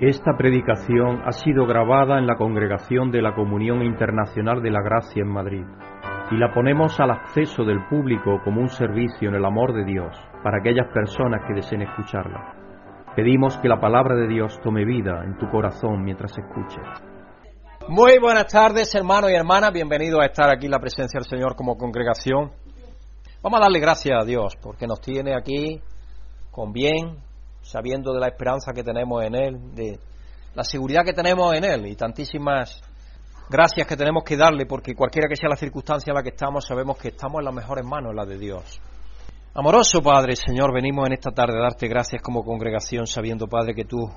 Esta predicación ha sido grabada en la Congregación de la Comunión Internacional de la Gracia en Madrid y la ponemos al acceso del público como un servicio en el amor de Dios para aquellas personas que deseen escucharla. Pedimos que la palabra de Dios tome vida en tu corazón mientras escuches. Muy buenas tardes, hermanos y hermanas. Bienvenidos a estar aquí en la presencia del Señor como congregación. Vamos a darle gracias a Dios porque nos tiene aquí con bien, sabiendo de la esperanza que tenemos en Él, de la seguridad que tenemos en Él y tantísimas gracias que tenemos que darle porque cualquiera que sea la circunstancia en la que estamos, sabemos que estamos en las mejores manos, en las de Dios. Amoroso Padre, Señor, venimos en esta tarde a darte gracias como congregación, sabiendo, Padre, que tú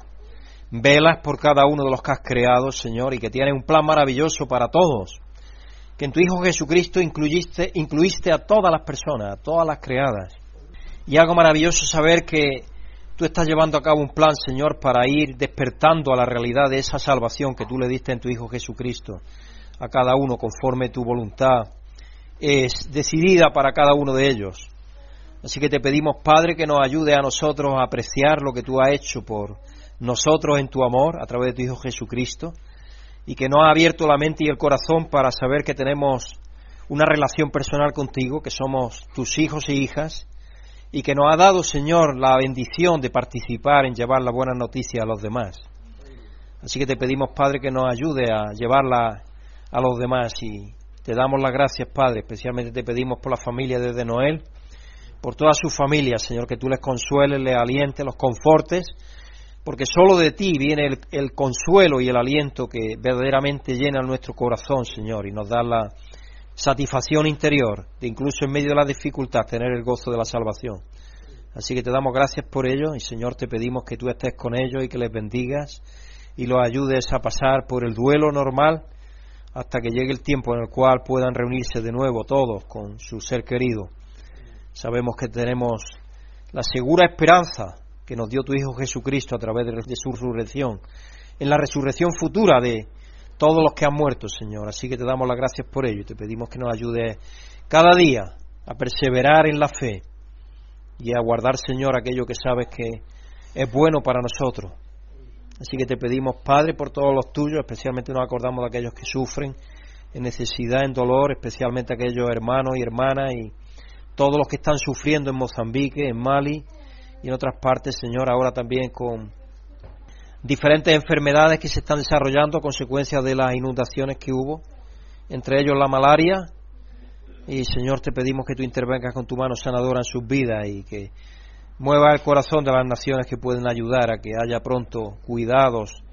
velas por cada uno de los que has creado, Señor, y que tienes un plan maravilloso para todos. Que en tu Hijo Jesucristo incluiste, incluiste a todas las personas, a todas las creadas. Y algo maravilloso saber que tú estás llevando a cabo un plan, Señor, para ir despertando a la realidad de esa salvación que tú le diste en tu Hijo Jesucristo a cada uno conforme tu voluntad es decidida para cada uno de ellos. Así que te pedimos, Padre, que nos ayude a nosotros a apreciar lo que tú has hecho por nosotros en tu amor a través de tu Hijo Jesucristo y que nos ha abierto la mente y el corazón para saber que tenemos una relación personal contigo, que somos tus hijos e hijas y que nos ha dado, Señor, la bendición de participar en llevar la buena noticia a los demás. Así que te pedimos, Padre, que nos ayude a llevarla a los demás y te damos las gracias, Padre. Especialmente te pedimos por la familia desde Noel, por toda su familia, Señor, que tú les consueles, les alientes, los confortes, porque solo de ti viene el, el consuelo y el aliento que verdaderamente llena nuestro corazón, Señor, y nos da la satisfacción interior, de incluso en medio de la dificultad tener el gozo de la salvación. Así que te damos gracias por ello y Señor te pedimos que tú estés con ellos y que les bendigas y los ayudes a pasar por el duelo normal hasta que llegue el tiempo en el cual puedan reunirse de nuevo todos con su ser querido. Sabemos que tenemos la segura esperanza que nos dio tu Hijo Jesucristo a través de su resurrección, en la resurrección futura de, todos los que han muerto, Señor. Así que te damos las gracias por ello y te pedimos que nos ayude cada día a perseverar en la fe y a guardar, Señor, aquello que sabes que es bueno para nosotros. Así que te pedimos, Padre, por todos los tuyos, especialmente nos acordamos de aquellos que sufren en necesidad, en dolor, especialmente aquellos hermanos y hermanas y todos los que están sufriendo en Mozambique, en Mali y en otras partes, Señor, ahora también con diferentes enfermedades que se están desarrollando a consecuencia de las inundaciones que hubo, entre ellos la malaria. Y Señor, te pedimos que tú intervengas con tu mano sanadora en sus vidas y que mueva el corazón de las naciones que pueden ayudar a que haya pronto cuidados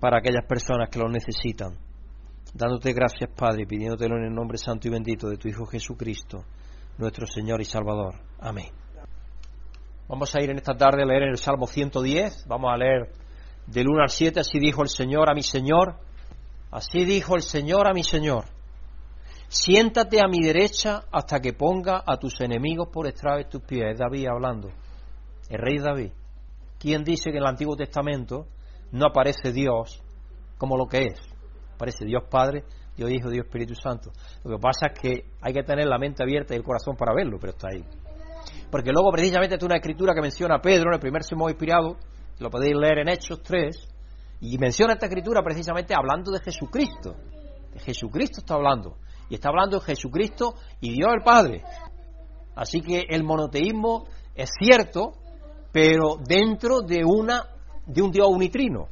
para aquellas personas que lo necesitan. Dándote gracias, Padre, y pidiéndotelo en el nombre santo y bendito de tu Hijo Jesucristo, nuestro Señor y Salvador. Amén. Vamos a ir en esta tarde a leer el Salmo 110. Vamos a leer del 1 al 7, así dijo el Señor a mi Señor, así dijo el Señor a mi Señor, siéntate a mi derecha hasta que ponga a tus enemigos por estrado de tus pies. Es David hablando, el rey David. ¿Quién dice que en el Antiguo Testamento no aparece Dios como lo que es? Aparece Dios Padre, Dios Hijo, Dios Espíritu Santo. Lo que pasa es que hay que tener la mente abierta y el corazón para verlo, pero está ahí. Porque luego precisamente es una escritura que menciona a Pedro en el primer sermón inspirado, lo podéis leer en Hechos 3, y menciona esta escritura precisamente hablando de Jesucristo. De Jesucristo está hablando. Y está hablando de Jesucristo y Dios el Padre. Así que el monoteísmo es cierto, pero dentro de, una, de un Dios unitrino.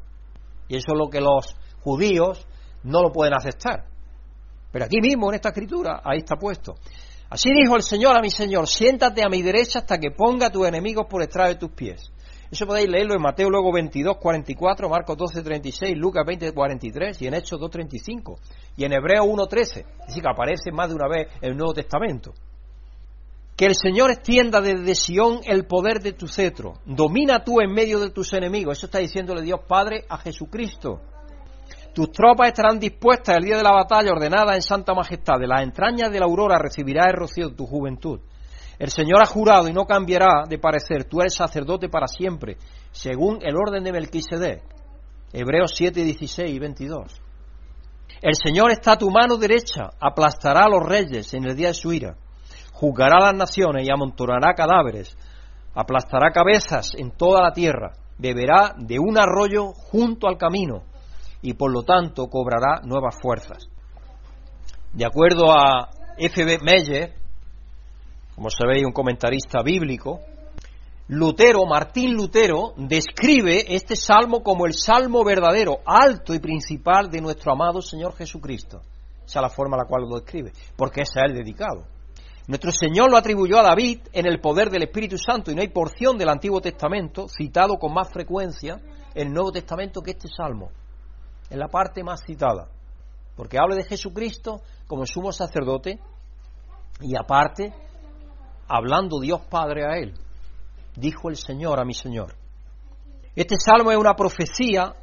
Y eso es lo que los judíos no lo pueden aceptar. Pero aquí mismo, en esta escritura, ahí está puesto. Así dijo el Señor a mi Señor, siéntate a mi derecha hasta que ponga a tus enemigos por estrado de tus pies. Eso podéis leerlo en Mateo luego 22, 44, Marcos 12, 36, Lucas 20, 43 y en Hechos 2, 35 y en Hebreo 1, 13. Es decir, que aparece más de una vez el Nuevo Testamento. Que el Señor extienda desde Sión el poder de tu cetro. Domina tú en medio de tus enemigos. Eso está diciéndole Dios Padre a Jesucristo. Tus tropas estarán dispuestas el día de la batalla, ordenadas en santa majestad. De las entrañas de la aurora recibirás el rocío de tu juventud. El Señor ha jurado y no cambiará de parecer, tú eres sacerdote para siempre, según el orden de Melquisedec. Hebreos 7, 16 y 22. El Señor está a tu mano derecha, aplastará a los reyes en el día de su ira, juzgará a las naciones y amontonará cadáveres, aplastará cabezas en toda la tierra, beberá de un arroyo junto al camino y por lo tanto cobrará nuevas fuerzas. De acuerdo a F.B. Meyer, como sabéis, un comentarista bíblico, Lutero, Martín Lutero, describe este salmo como el salmo verdadero, alto y principal de nuestro amado Señor Jesucristo. Esa es la forma en la cual lo describe, porque es a él dedicado. Nuestro Señor lo atribuyó a David en el poder del Espíritu Santo y no hay porción del Antiguo Testamento citado con más frecuencia en el Nuevo Testamento que este salmo, en la parte más citada, porque habla de Jesucristo como sumo sacerdote y aparte hablando Dios Padre a él dijo el Señor a mi Señor. Este salmo es una profecía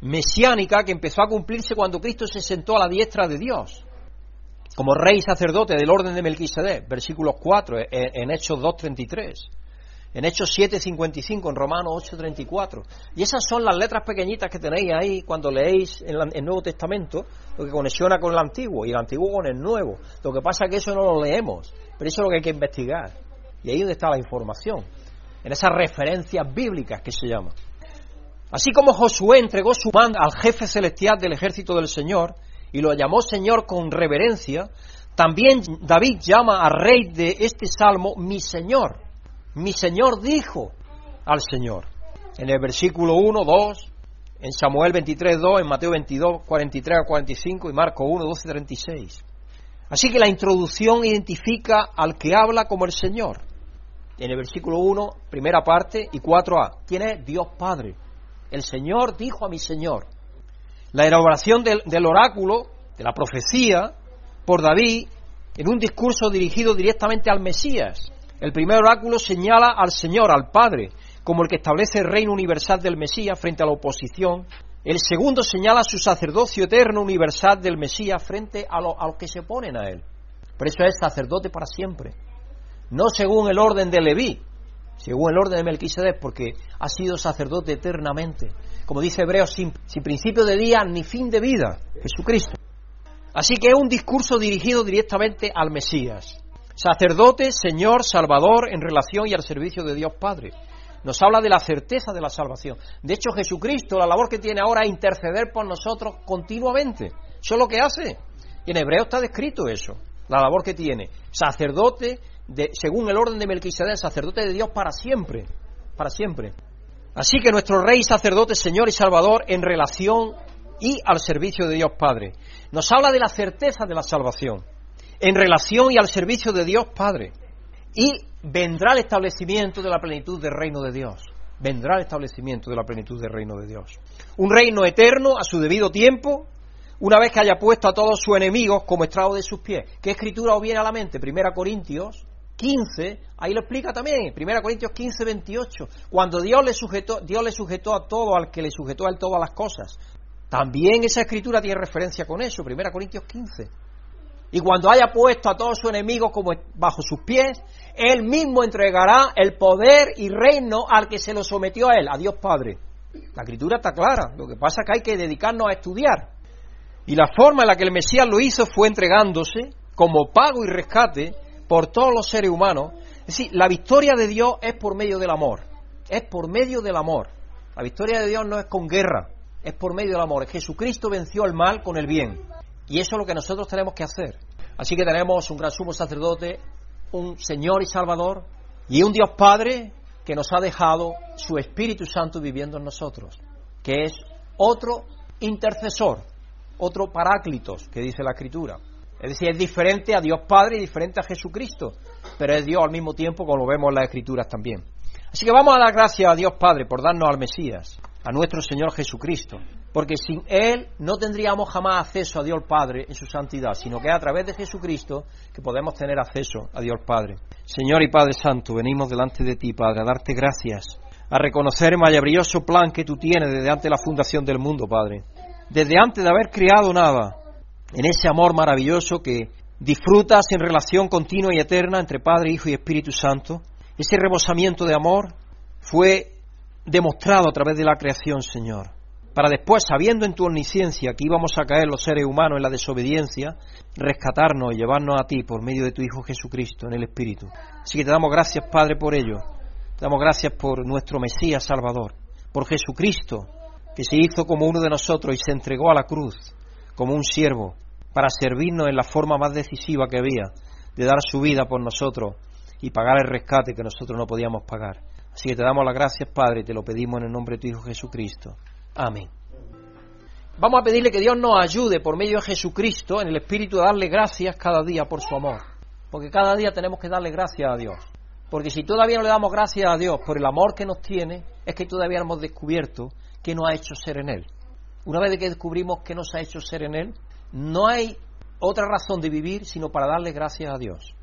mesiánica que empezó a cumplirse cuando Cristo se sentó a la diestra de Dios, como rey sacerdote del orden de Melquisedec, versículos 4 en Hechos 2.33, en Hechos 7.55, en Romanos 8.34. Y esas son las letras pequeñitas que tenéis ahí cuando leéis en el Nuevo Testamento, lo que conexiona con el Antiguo y el Antiguo con el Nuevo. Lo que pasa es que eso no lo leemos, pero eso es lo que hay que investigar. Y ahí es donde está la información en esas referencias bíblicas que se llaman. Así como Josué entregó su mando al jefe celestial del ejército del Señor y lo llamó Señor con reverencia, también David llama al rey de este salmo mi Señor. Mi Señor dijo al Señor. En el versículo 1, 2, en Samuel 23, 2, en Mateo 22, 43 a 45 y Marco 1, 12, 36. Así que la introducción identifica al que habla como el Señor en el versículo 1, primera parte, y 4a. ¿Quién es? Dios Padre. El Señor dijo a mi Señor. La elaboración del, del oráculo, de la profecía, por David, en un discurso dirigido directamente al Mesías. El primer oráculo señala al Señor, al Padre, como el que establece el reino universal del Mesías frente a la oposición. El segundo señala su sacerdocio eterno universal del Mesías frente a, a los que se oponen a él. Por eso es sacerdote para siempre no según el orden de Leví, según el orden de Melquisedec, porque ha sido sacerdote eternamente. Como dice Hebreos, sin, principio de día ni fin de vida, Jesucristo. Así que es un discurso dirigido directamente al Mesías. Sacerdote, Señor, Salvador en relación y al servicio de Dios Padre. Nos habla de la certeza de la salvación. De hecho, Jesucristo, la labor que tiene ahora es interceder por nosotros continuamente. Eso es lo que hace. Y en Hebreo está descrito eso, la labor que tiene. Sacerdote, según el orden de Melquisedec, sacerdote de Dios para siempre, para siempre. Así que nuestro Rey, sacerdote, Señor y Salvador en relación y al servicio de Dios Padre. Nos habla de la certeza de la salvación, en relación y al servicio de Dios Padre. Y vendrá el establecimiento de la plenitud del reino de Dios. Vendrá el establecimiento de la plenitud del reino de Dios. Un reino eterno a su debido tiempo, una vez que haya puesto a todos sus enemigos como estrado de sus pies. ¿Qué escritura os viene a la mente? Primera Corintios 15, ahí lo explica también, 1 Corintios 15, 28, cuando Dios le sujetó, Dios le sujetó a todo al que le sujetó a él todas las cosas. También esa escritura tiene referencia con eso, 1 Corintios 15. Y cuando haya puesto a todos sus enemigos como bajo sus pies, él mismo entregará el poder y reino al que se lo sometió a él, a Dios Padre. La escritura está clara, lo que pasa es que hay que dedicarnos a estudiar. Y la forma en la que el Mesías lo hizo fue entregándose como pago y rescate por todos los seres humanos. Es decir, la victoria de Dios es por medio del amor. Es por medio del amor. La victoria de Dios no es con guerra, es por medio del amor. Jesucristo venció el mal con el bien. Y eso es lo que nosotros tenemos que hacer. Así que tenemos un gran sumo sacerdote, un Señor y Salvador, y un Dios Padre que nos ha dejado su Espíritu Santo viviendo en nosotros, que es otro intercesor, otro paráclitos, que dice la Escritura. Es decir, es diferente a Dios Padre y diferente a Jesucristo, pero es Dios al mismo tiempo, como lo vemos en las Escrituras también. Así que vamos a dar gracias a Dios Padre por darnos al Mesías, a nuestro Señor Jesucristo, porque sin Él no tendríamos jamás acceso a Dios Padre en su santidad, sino que es a través de Jesucristo que podemos tener acceso a Dios Padre. Señor y Padre Santo, venimos delante de ti, Padre, a darte gracias, a reconocer el maravilloso plan que tú tienes desde antes de la fundación del mundo, Padre. Desde antes de haber creado nada, en ese amor maravilloso que disfrutas en relación continua y eterna entre Padre, Hijo y Espíritu Santo. Ese rebosamiento de amor fue demostrado a través de la creación, Señor, para después, sabiendo en tu omnisciencia que íbamos a caer los seres humanos en la desobediencia, rescatarnos y llevarnos a ti por medio de tu Hijo Jesucristo en el Espíritu. Así que te damos gracias, Padre, por ello. Te damos gracias por nuestro Mesías Salvador, por Jesucristo, que se hizo como uno de nosotros y se entregó a la cruz como un siervo para servirnos en la forma más decisiva que había de dar su vida por nosotros y pagar el rescate que nosotros no podíamos pagar. Así que te damos las gracias, Padre, y te lo pedimos en el nombre de tu Hijo Jesucristo. Amén. Vamos a pedirle que Dios nos ayude por medio de Jesucristo en el Espíritu a darle gracias cada día por su amor. Porque cada día tenemos que darle gracias a Dios. Porque si todavía no le damos gracias a Dios por el amor que nos tiene, es que todavía hemos descubierto que nos ha hecho ser en Él. Una vez que descubrimos que nos ha hecho ser en Él, no hay otra razón de vivir sino para darle gracias a Dios.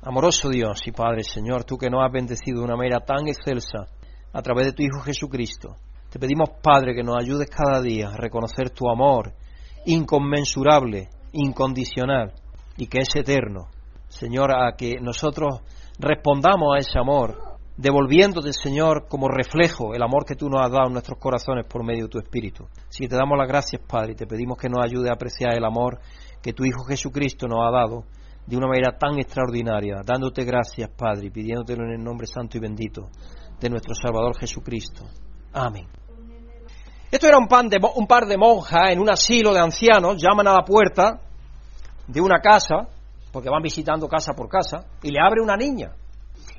Amoroso Dios y Padre Señor, tú que nos has bendecido de una manera tan excelsa a través de tu Hijo Jesucristo, te pedimos Padre que nos ayudes cada día a reconocer tu amor inconmensurable, incondicional y que es eterno. Señor, a que nosotros respondamos a ese amor, devolviéndote, Señor, como reflejo el amor que tú nos has dado en nuestros corazones por medio de tu Espíritu. Si te damos las gracias, Padre, y te pedimos que nos ayude a apreciar el amor que tu Hijo Jesucristo nos ha dado de una manera tan extraordinaria, dándote gracias, Padre, y pidiéndotelo en el nombre santo y bendito de nuestro Salvador Jesucristo. Amén. Esto era un, un par de monjas en un asilo de ancianos, llaman a la puerta de una casa, porque van visitando casa por casa, y le abre una niña.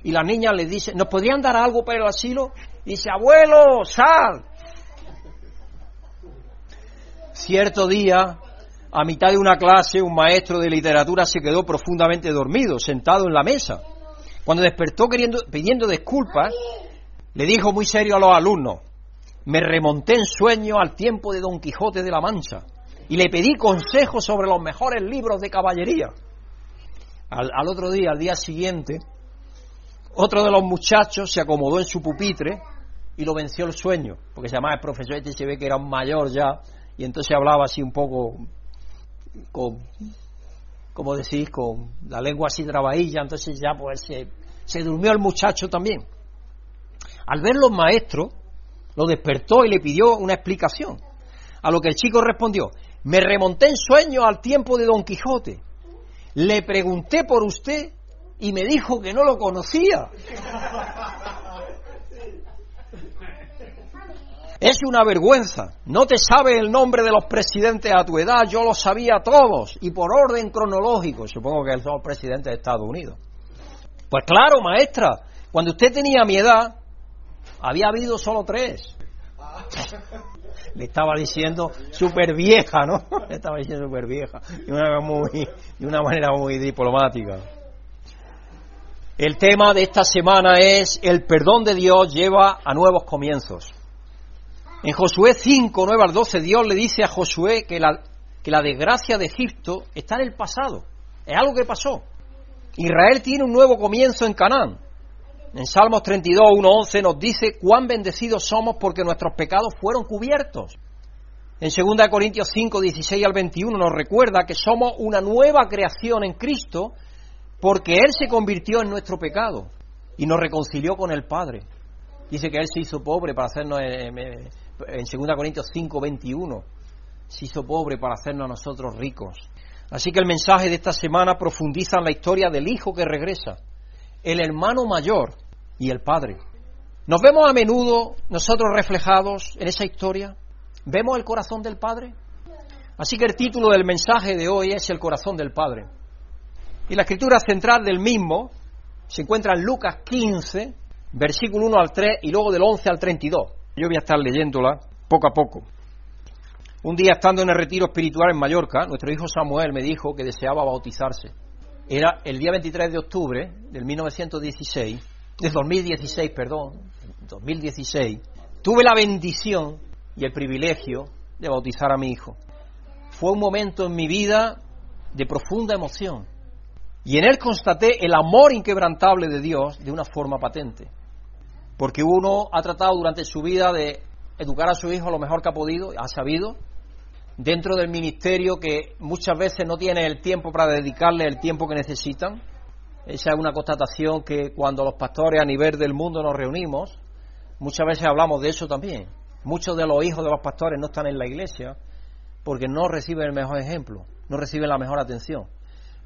Y la niña le dice, ¿nos podrían dar algo para el asilo? Y dice, abuelo, sal. Cierto día, a mitad de una clase, un maestro de literatura se quedó profundamente dormido, sentado en la mesa. Cuando despertó pidiendo disculpas, le dijo muy serio a los alumnos, me remonté en sueño al tiempo de Don Quijote de la Mancha y le pedí consejos sobre los mejores libros de caballería. Al, otro día, al día siguiente, otro de los muchachos se acomodó en su pupitre y lo venció el sueño, porque se llamaba el profesor este se ve que era un mayor ya, y entonces hablaba así un poco con, como decís, con la lengua así trabajilla, entonces ya pues se durmió el muchacho también. Al ver los maestros, lo despertó y le pidió una explicación. A lo que el chico respondió, me remonté en sueño al tiempo de Don Quijote. Le pregunté por usted y me dijo que no lo conocía. Es una vergüenza. No te sabe el nombre de los presidentes a tu edad. Yo los sabía todos y por orden cronológico. Supongo que son los presidentes de Estados Unidos. Pues claro, maestra, cuando usted tenía mi edad, había habido solo tres. Le estaba diciendo súper vieja, ¿no? Le estaba diciendo súper vieja. De una, de manera muy diplomática. El tema de esta semana es el perdón de Dios lleva a nuevos comienzos. En Josué 5, 9 al 12, Dios le dice a Josué que la, que la desgracia de Egipto está en el pasado. Es algo que pasó. Israel tiene un nuevo comienzo en Canaán. En Salmos 32, 1, 11 nos dice cuán bendecidos somos porque nuestros pecados fueron cubiertos. En 2 Corintios 5, 16 al 21 nos recuerda que somos una nueva creación en Cristo porque Él se convirtió en nuestro pecado y nos reconcilió con el Padre. Dice que Él se hizo pobre para hacernos, eh, eh, en 2 Corintios 5, 21, se hizo pobre para hacernos a nosotros ricos. Así que el mensaje de esta semana profundiza en la historia del Hijo que regresa, el hermano mayor y el Padre. ¿Nos vemos a menudo nosotros reflejados en esa historia? ¿Vemos el corazón del Padre? Así que el título del mensaje de hoy es El corazón del Padre. Y la escritura central del mismo se encuentra en Lucas 15, versículo 1 al 3 y luego del 11 al 32. Yo voy a estar leyéndola poco a poco. Un día estando en el retiro espiritual en Mallorca, nuestro hijo Samuel me dijo que deseaba bautizarse. Era el día 23 de octubre del 1916, del 2016, perdón, 2016. Tuve la bendición y el privilegio de bautizar a mi hijo. Fue un momento en mi vida de profunda emoción y en él constaté el amor inquebrantable de Dios de una forma patente. Porque uno ha tratado durante su vida de educar a su hijo lo mejor que ha podido, ha sabido, dentro del ministerio que muchas veces no tiene el tiempo para dedicarle el tiempo que necesitan. Esa es una constatación que cuando los pastores a nivel del mundo nos reunimos, muchas veces hablamos de eso también. Muchos de los hijos de los pastores no están en la iglesia porque no reciben el mejor ejemplo, no reciben la mejor atención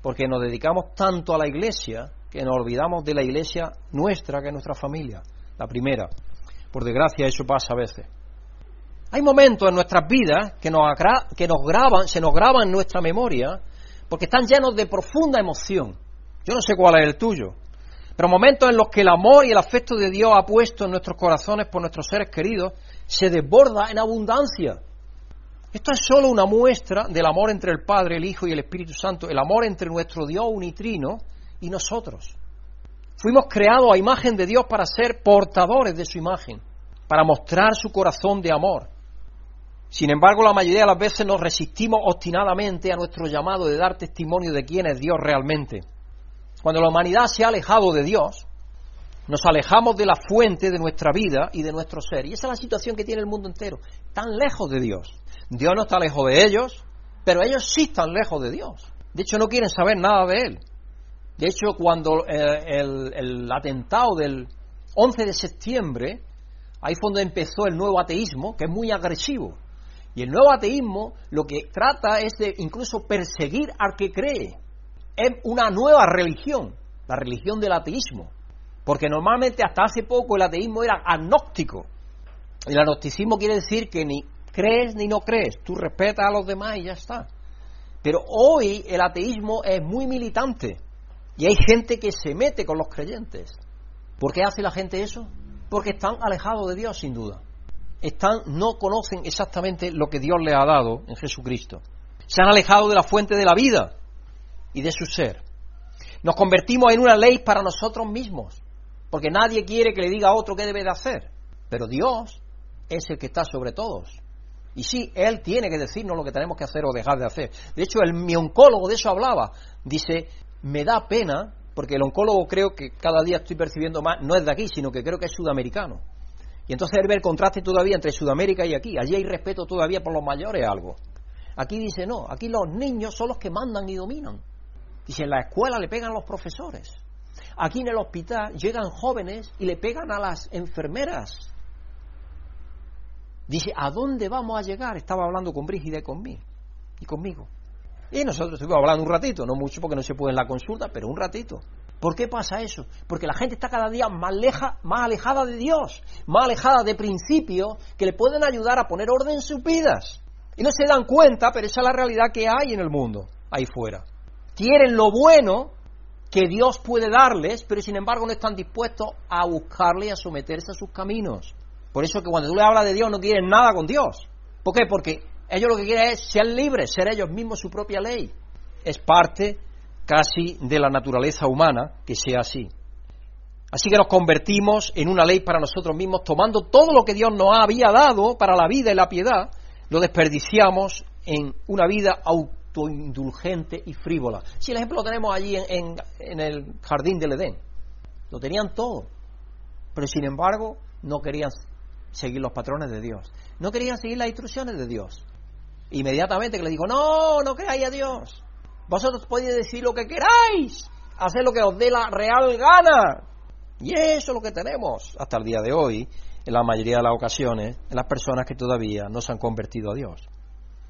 porque nos dedicamos tanto a la iglesia que nos olvidamos de la iglesia nuestra, que es nuestra familia, la primera. Por desgracia, eso pasa a veces. Hay momentos en nuestras vidas que nos, que nos graban, se nos graban en nuestra memoria, porque están llenos de profunda emoción. Yo no sé cuál es el tuyo, pero momentos en los que el amor y el afecto de Dios ha puesto en nuestros corazones por nuestros seres queridos se desborda en abundancia. Esto es solo una muestra del amor entre el Padre, el Hijo y el Espíritu Santo, el amor entre nuestro Dios unitrino y nosotros. Fuimos creados a imagen de Dios para ser portadores de su imagen, para mostrar su corazón de amor. Sin embargo, la mayoría de las veces nos resistimos obstinadamente a nuestro llamado de dar testimonio de quién es Dios realmente. Cuando la humanidad se ha alejado de Dios, nos alejamos de la fuente de nuestra vida y de nuestro ser. Y esa es la situación que tiene el mundo entero. Tan lejos de Dios. Dios no está lejos de ellos, pero ellos sí están lejos de Dios. De hecho, no quieren saber nada de Él. De hecho, cuando eh, el, el atentado del 11 de septiembre, ahí fue donde empezó el nuevo ateísmo, que es muy agresivo. Y el nuevo ateísmo lo que trata es de incluso perseguir al que cree. Es una nueva religión, la religión del ateísmo. Porque normalmente hasta hace poco el ateísmo era agnóstico. El agnosticismo quiere decir que ni crees ni no crees, tú respetas a los demás y ya está. Pero hoy el ateísmo es muy militante y hay gente que se mete con los creyentes. ¿Por qué hace la gente eso? Porque están alejados de Dios, sin duda están, no conocen exactamente lo que Dios les ha dado en Jesucristo. Se han alejado de la fuente de la vida y de su ser. Nos convertimos en una ley para nosotros mismos, porque nadie quiere que le diga a otro qué debe de hacer. Pero Dios es el que está sobre todos. Y sí, Él tiene que decirnos lo que tenemos que hacer o dejar de hacer. De hecho, el, mi oncólogo de eso hablaba. Dice, me da pena, porque el oncólogo creo que cada día estoy percibiendo más, no es de aquí, sino que creo que es sudamericano. Y entonces él ve el contraste todavía entre Sudamérica y aquí. Allí hay respeto todavía por los mayores, algo. Aquí dice no, aquí los niños son los que mandan y dominan. Dice, en la escuela le pegan los profesores. Aquí en el hospital llegan jóvenes y le pegan a las enfermeras. Dice, ¿a dónde vamos a llegar? Estaba hablando con Brígida y conmigo. Y conmigo. Y nosotros estuvimos hablando un ratito, no mucho porque no se puede en la consulta, pero un ratito. ¿Por qué pasa eso? Porque la gente está cada día más, más alejada de Dios, más alejada de principios que le pueden ayudar a poner orden en sus vidas. Y no se dan cuenta, pero esa es la realidad que hay en el mundo, ahí fuera. Quieren lo bueno que Dios puede darles, pero sin embargo no están dispuestos a buscarle y a someterse a sus caminos. Por eso que cuando tú le hablas de Dios no quieren nada con Dios. ¿Por qué? Porque ellos lo que quieren es ser libres, ser ellos mismos su propia ley. Es parte casi de la naturaleza humana que sea así. Así que nos convertimos en una ley para nosotros mismos, tomando todo lo que Dios nos había dado para la vida y la piedad, lo desperdiciamos en una vida autoindulgente y frívola. Si el ejemplo lo tenemos allí en, en el jardín del Edén, lo tenían todo, pero sin embargo no querían seguir los patrones de Dios, no querían seguir las instrucciones de Dios. Inmediatamente que le digo, no, no creáis a Dios, vosotros podéis decir lo que queráis, hacer lo que os dé la real gana. Y eso es lo que tenemos hasta el día de hoy, en la mayoría de las ocasiones, en las personas que todavía no se han convertido a Dios.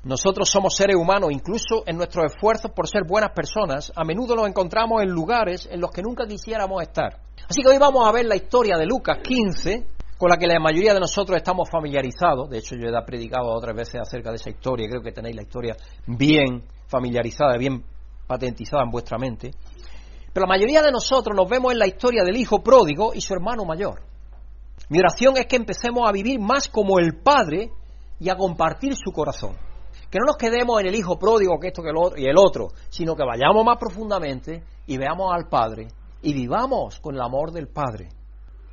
Nosotros somos seres humanos, incluso en nuestros esfuerzos por ser buenas personas, a menudo nos encontramos en lugares en los que nunca quisiéramos estar. Así que hoy vamos a ver la historia de Lucas 15, con la que la mayoría de nosotros estamos familiarizados. De hecho, yo he predicado otras veces acerca de esa historia, creo que tenéis la historia bien familiarizada, bien patentizada en vuestra mente. Pero la mayoría de nosotros nos vemos en la historia del hijo pródigo y su hermano mayor. Mi oración es que empecemos a vivir más como el Padre y a compartir su corazón. Que no nos quedemos en el hijo pródigo, que esto que el otro y el otro, sino que vayamos más profundamente y veamos al Padre y vivamos con el amor del Padre.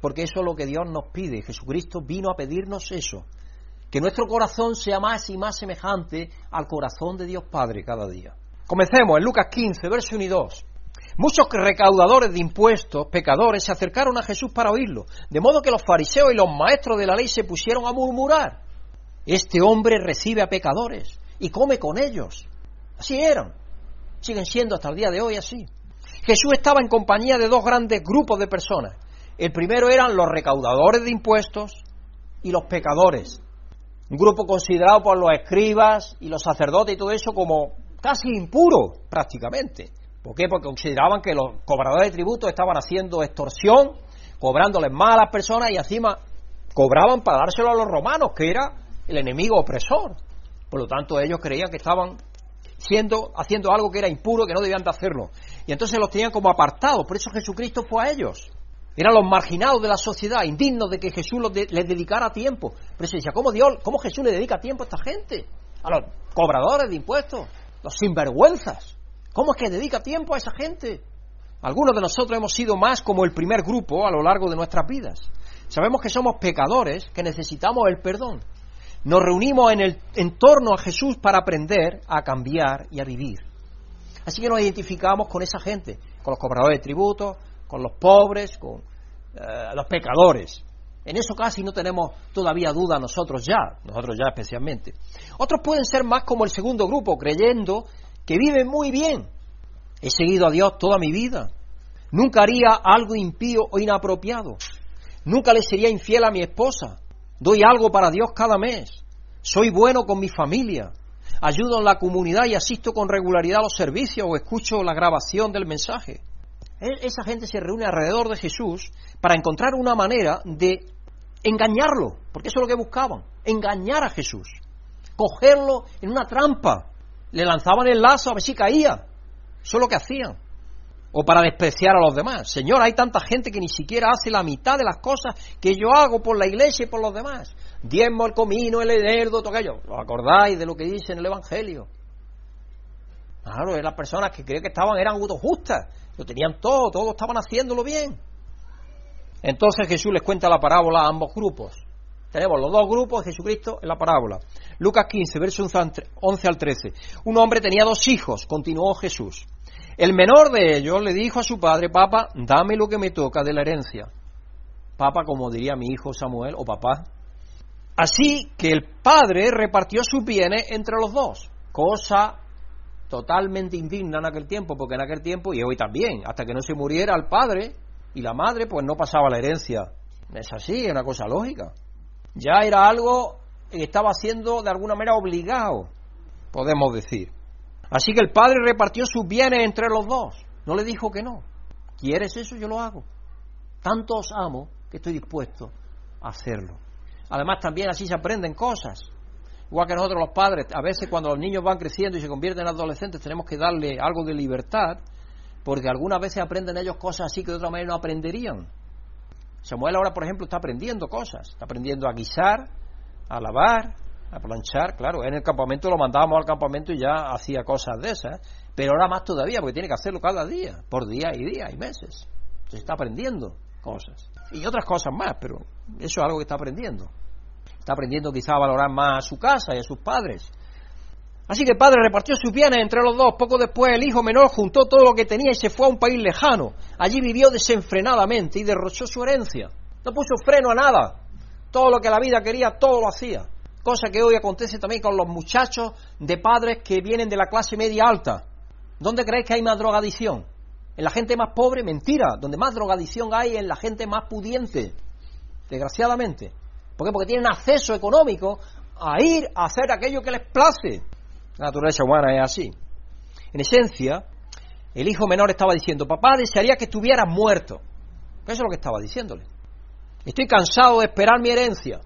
Porque eso es lo que Dios nos pide. Jesucristo vino a pedirnos eso. Que nuestro corazón sea más y más semejante al corazón de Dios Padre cada día. Comencemos en Lucas 15, verso 1 y 2. Muchos recaudadores de impuestos, pecadores, se acercaron a Jesús para oírlo, de modo que los fariseos y los maestros de la ley se pusieron a murmurar. Este hombre recibe a pecadores y come con ellos. Así eran. Siguen siendo hasta el día de hoy así. Jesús estaba en compañía de dos grandes grupos de personas. El primero eran los recaudadores de impuestos y los pecadores, un grupo considerado por los escribas y los sacerdotes y todo eso como casi impuro prácticamente. ¿Por qué? Porque consideraban que los cobradores de tributos estaban haciendo extorsión, cobrándoles más a las personas y encima cobraban para dárselo a los romanos, que era el enemigo opresor. Por lo tanto, ellos creían que estaban siendo, haciendo algo que era impuro, que no debían de hacerlo. Y entonces los tenían como apartados. Por eso Jesucristo fue a ellos. Eran los marginados de la sociedad, indignos de que Jesús les dedicara tiempo. Pero se decía, ¿cómo, Dios, ¿cómo Jesús le dedica tiempo a esta gente? A los cobradores de impuestos, los sinvergüenzas. ¿Cómo es que dedica tiempo a esa gente? Algunos de nosotros hemos sido más como el primer grupo a lo largo de nuestras vidas. Sabemos que somos pecadores, que necesitamos el perdón. Nos reunimos en, el, en torno a Jesús para aprender a cambiar y a vivir. Así que nos identificamos con esa gente, con los cobradores de tributos, con los pobres, con eh, los pecadores. En eso casi no tenemos todavía duda nosotros ya, nosotros ya especialmente. Otros pueden ser más como el segundo grupo, creyendo que viven muy bien. He seguido a Dios toda mi vida. Nunca haría algo impío o inapropiado. Nunca le sería infiel a mi esposa. Doy algo para Dios cada mes. Soy bueno con mi familia. Ayudo en la comunidad y asisto con regularidad a los servicios o escucho la grabación del mensaje. E, esa gente se reúne alrededor de Jesús para encontrar una manera de engañarlo, porque eso es lo que buscaban, engañar a Jesús, cogerlo en una trampa, le lanzaban el lazo a ver si caía, eso es lo que hacían, o para despreciar a los demás. Señor, hay tanta gente que ni siquiera hace la mitad de las cosas que yo hago por la iglesia y por los demás. Diezmo, el comino, el herdo, todo aquello. ¿Os acordáis de lo que dice en el Evangelio? Claro, las personas que creían que estaban eran justas, lo tenían todo, todos estaban haciéndolo bien. Entonces Jesús les cuenta la parábola a ambos grupos. Tenemos los dos grupos de Jesucristo en la parábola. Lucas 15, verso 11 al 13. Un hombre tenía dos hijos, continuó Jesús. El menor de ellos le dijo a su padre, papá, dame lo que me toca de la herencia. Papa, como diría mi hijo Samuel, o papá. Así que el padre repartió sus bienes entre los dos, cosa totalmente indigna en aquel tiempo, porque en aquel tiempo, y hoy también, hasta que no se muriera el padre y la madre, pues no pasaba la herencia. Es así, es una cosa lógica. Ya era algo que estaba siendo de alguna manera obligado, podemos decir. Así que el padre repartió sus bienes entre los dos. No le dijo que no. ¿Quieres eso? Yo lo hago. Tanto os amo que estoy dispuesto a hacerlo. Además, también así se aprenden cosas. Igual que nosotros los padres, a veces cuando los niños van creciendo y se convierten en adolescentes, tenemos que darle algo de libertad, porque algunas veces aprenden ellos cosas así que de otra manera no aprenderían. Samuel ahora, por ejemplo, está aprendiendo cosas, está aprendiendo a guisar, a lavar, a planchar, claro, en el campamento lo mandábamos al campamento y ya hacía cosas de esas, pero ahora más todavía, porque tiene que hacerlo cada día, por día y día y meses. Se está aprendiendo cosas. Y otras cosas más, pero eso es algo que está aprendiendo. Está aprendiendo quizá a valorar más a su casa y a sus padres. Así que el padre repartió sus bienes entre los dos. Poco después el hijo menor juntó todo lo que tenía y se fue a un país lejano. Allí vivió desenfrenadamente y derrochó su herencia. No puso freno a nada. Todo lo que la vida quería, todo lo hacía. Cosa que hoy acontece también con los muchachos de padres que vienen de la clase media alta. ¿Dónde creéis que hay más drogadicción? ¿En la gente más pobre? Mentira. Donde más drogadicción hay en la gente más pudiente. Desgraciadamente. ¿Por qué? Porque tienen acceso económico a ir a hacer aquello que les place. La naturaleza humana es así. En esencia, el hijo menor estaba diciendo, papá, desearía que estuvieras muerto. Eso es lo que estaba diciéndole. Estoy cansado de esperar mi herencia.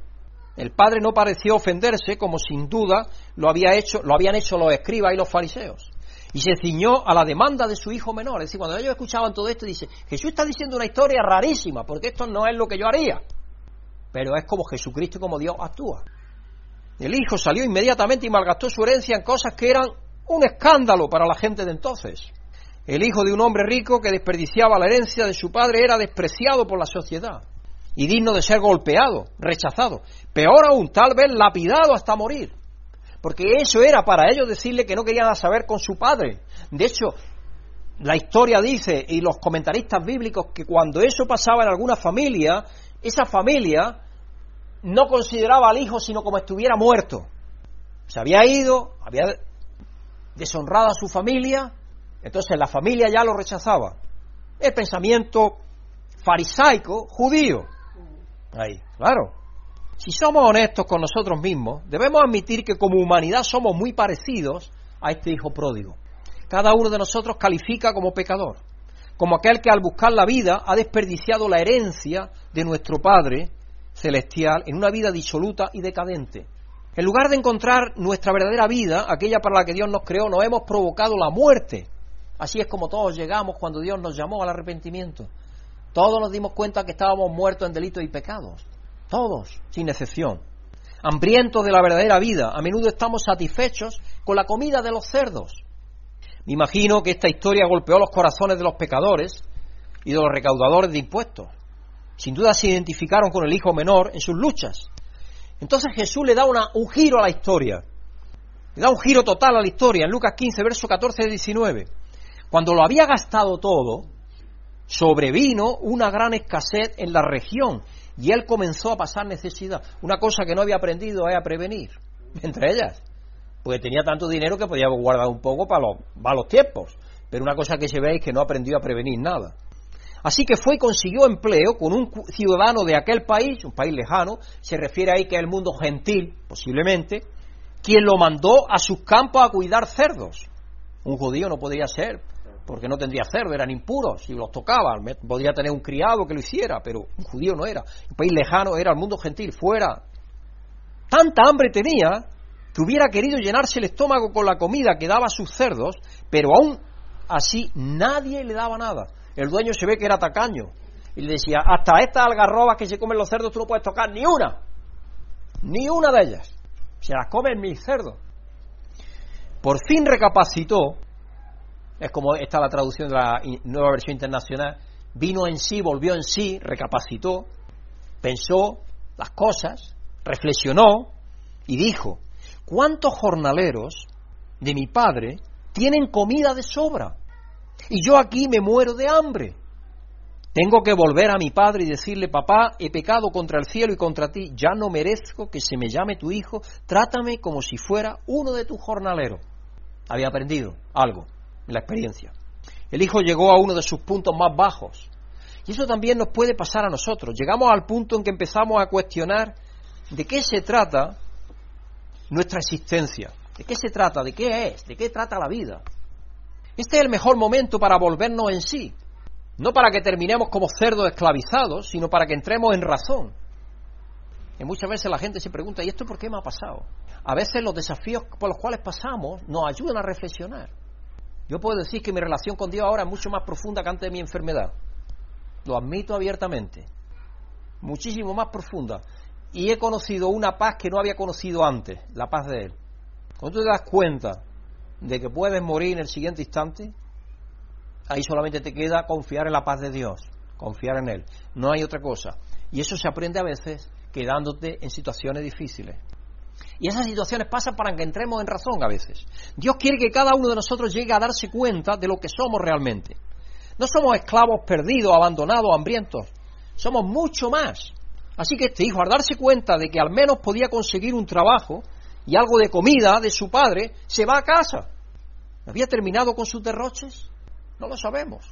El padre no pareció ofenderse, como sin duda lo, había hecho, lo habían hecho los escribas y los fariseos. Y se ciñó a la demanda de su hijo menor. Es decir, cuando ellos escuchaban todo esto, dice, Jesús está diciendo una historia rarísima, porque esto no es lo que yo haría pero es como Jesucristo y como Dios actúa. El hijo salió inmediatamente y malgastó su herencia en cosas que eran un escándalo para la gente de entonces. El hijo de un hombre rico que desperdiciaba la herencia de su padre era despreciado por la sociedad y digno de ser golpeado, rechazado. Peor aún, tal vez lapidado hasta morir. Porque eso era para ellos decirle que no querían saber con su padre. De hecho, la historia dice, y los comentaristas bíblicos, que cuando eso pasaba en alguna familia, esa familia no consideraba al hijo sino como estuviera muerto. Se había ido, había deshonrado a su familia, entonces la familia ya lo rechazaba. El pensamiento farisaico judío. Ahí, claro. Si somos honestos con nosotros mismos, debemos admitir que como humanidad somos muy parecidos a este hijo pródigo. Cada uno de nosotros califica como pecador como aquel que al buscar la vida ha desperdiciado la herencia de nuestro Padre celestial en una vida disoluta y decadente. En lugar de encontrar nuestra verdadera vida, aquella para la que Dios nos creó, nos hemos provocado la muerte. Así es como todos llegamos cuando Dios nos llamó al arrepentimiento. Todos nos dimos cuenta que estábamos muertos en delitos y pecados. Todos, sin excepción. Hambrientos de la verdadera vida. A menudo estamos satisfechos con la comida de los cerdos. Me imagino que esta historia golpeó los corazones de los pecadores y de los recaudadores de impuestos. Sin duda se identificaron con el hijo menor en sus luchas. Entonces Jesús le da un giro a la historia. Le da un giro total a la historia en Lucas 15, verso 14 y 19. Cuando lo había gastado todo, sobrevino una gran escasez en la región y él comenzó a pasar necesidad. Una cosa que no había aprendido a prevenir, entre ellas. Porque tenía tanto dinero que podía guardar un poco para los malos tiempos. Pero una cosa que se ve es que no aprendió a prevenir nada. Así que fue y consiguió empleo con un ciudadano de aquel país, un país lejano, se refiere ahí que es el mundo gentil, posiblemente, quien lo mandó a sus campos a cuidar cerdos. Un judío no podría ser, porque no tendría cerdo, eran impuros, si los tocaba, podría tener un criado que lo hiciera, pero un judío no era. Un país lejano era el mundo gentil, fuera. Tanta hambre tenía que hubiera querido llenarse el estómago con la comida que daba a sus cerdos, pero aún así nadie le daba nada. El dueño se ve que era tacaño y le decía, hasta estas algarrobas que se comen los cerdos tú no puedes tocar ni una, ni una de ellas. Se las comen mis cerdos. Por fin recapacitó, es como está la traducción de la nueva versión internacional, vino en sí, volvió en sí, recapacitó, pensó las cosas, reflexionó y dijo, ¿cuántos jornaleros de mi padre tienen comida de sobra? Y yo aquí me muero de hambre. Tengo que volver a mi padre y decirle, papá, he pecado contra el cielo y contra ti, ya no merezco que se me llame tu hijo, trátame como si fuera uno de tus jornaleros. Había aprendido algo la experiencia. El hijo llegó a uno de sus puntos más bajos. Y eso también nos puede pasar a nosotros. Llegamos al punto en que empezamos a cuestionar de qué se trata nuestra existencia, de qué se trata, de qué es, de qué trata la vida. Este es el mejor momento para volvernos en sí, no para que terminemos como cerdos esclavizados, sino para que entremos en razón. Y muchas veces la gente se pregunta, ¿y esto por qué me ha pasado? A veces los desafíos por los cuales pasamos nos ayudan a reflexionar. Yo puedo decir que mi relación con Dios ahora es mucho más profunda que antes de mi enfermedad. Lo admito abiertamente. Muchísimo más profunda. Y he conocido una paz que no había conocido antes, la paz de Él. Cuando tú te das cuenta de que puedes morir en el siguiente instante, ahí solamente te queda confiar en la paz de Dios, confiar en Él. No hay otra cosa. Y eso se aprende a veces quedándote en situaciones difíciles. Y esas situaciones pasan para que entremos en razón a veces. Dios quiere que cada uno de nosotros llegue a darse cuenta de lo que somos realmente. No somos esclavos perdidos, abandonados, hambrientos. Somos mucho más. Así que este hijo, al darse cuenta de que al menos podía conseguir un trabajo, y algo de comida de su padre, se va a casa. ¿Había terminado con sus derroches? No lo sabemos.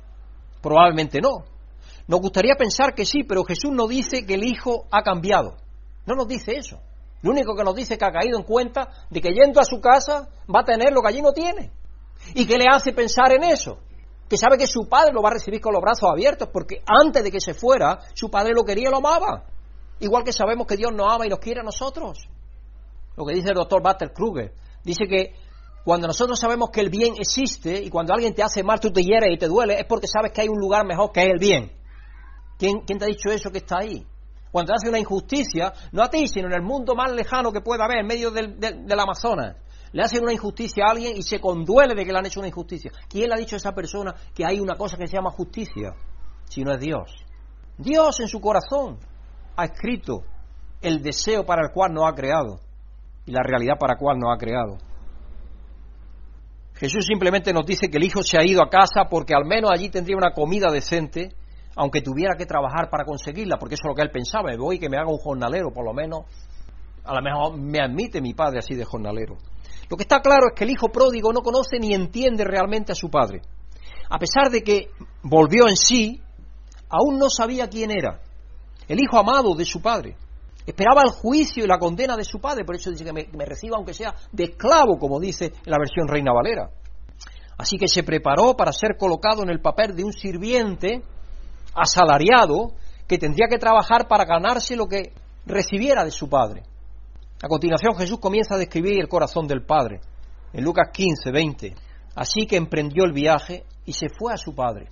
Probablemente no. Nos gustaría pensar que sí, pero Jesús no dice que el hijo ha cambiado. No nos dice eso. Lo único que nos dice es que ha caído en cuenta de que yendo a su casa va a tener lo que allí no tiene. ¿Y qué le hace pensar en eso? Que sabe que su padre lo va a recibir con los brazos abiertos porque antes de que se fuera, su padre lo quería y lo amaba. Igual que sabemos que Dios nos ama y nos quiere a nosotros lo que dice el doctor Buster Kruger. Dice que cuando nosotros sabemos que el bien existe y cuando alguien te hace mal, tú te hieres y te duele, es porque sabes que hay un lugar mejor que es el bien. ¿Quién, te ha dicho eso que está ahí? Cuando hace una injusticia, no a ti, sino en el mundo más lejano que pueda haber, en medio del, del, Amazonas, le hacen una injusticia a alguien y se conduele de que le han hecho una injusticia. ¿Quién le ha dicho a esa persona que hay una cosa que se llama justicia? Si no es Dios. Dios en su corazón ha escrito el deseo para el cual nos ha creado y la realidad para la cual nos ha creado. Jesús simplemente nos dice que el hijo se ha ido a casa porque al menos allí tendría una comida decente, aunque tuviera que trabajar para conseguirla, porque eso es lo que él pensaba, me voy que me haga un jornalero, por lo menos, a lo mejor me admite mi padre así de jornalero. Lo que está claro es que el hijo pródigo no conoce ni entiende realmente a su padre. A pesar de que volvió en sí, aún no sabía quién era, el hijo amado de su padre. Esperaba el juicio y la condena de su padre, por eso dice que me, reciba aunque sea de esclavo, como dice en la versión Reina Valera. Así que se preparó para ser colocado en el papel de un sirviente asalariado que tendría que trabajar para ganarse lo que recibiera de su Padre. A continuación Jesús comienza a describir el corazón del Padre. En Lucas 15, 20. Así que emprendió el viaje y se fue a su Padre.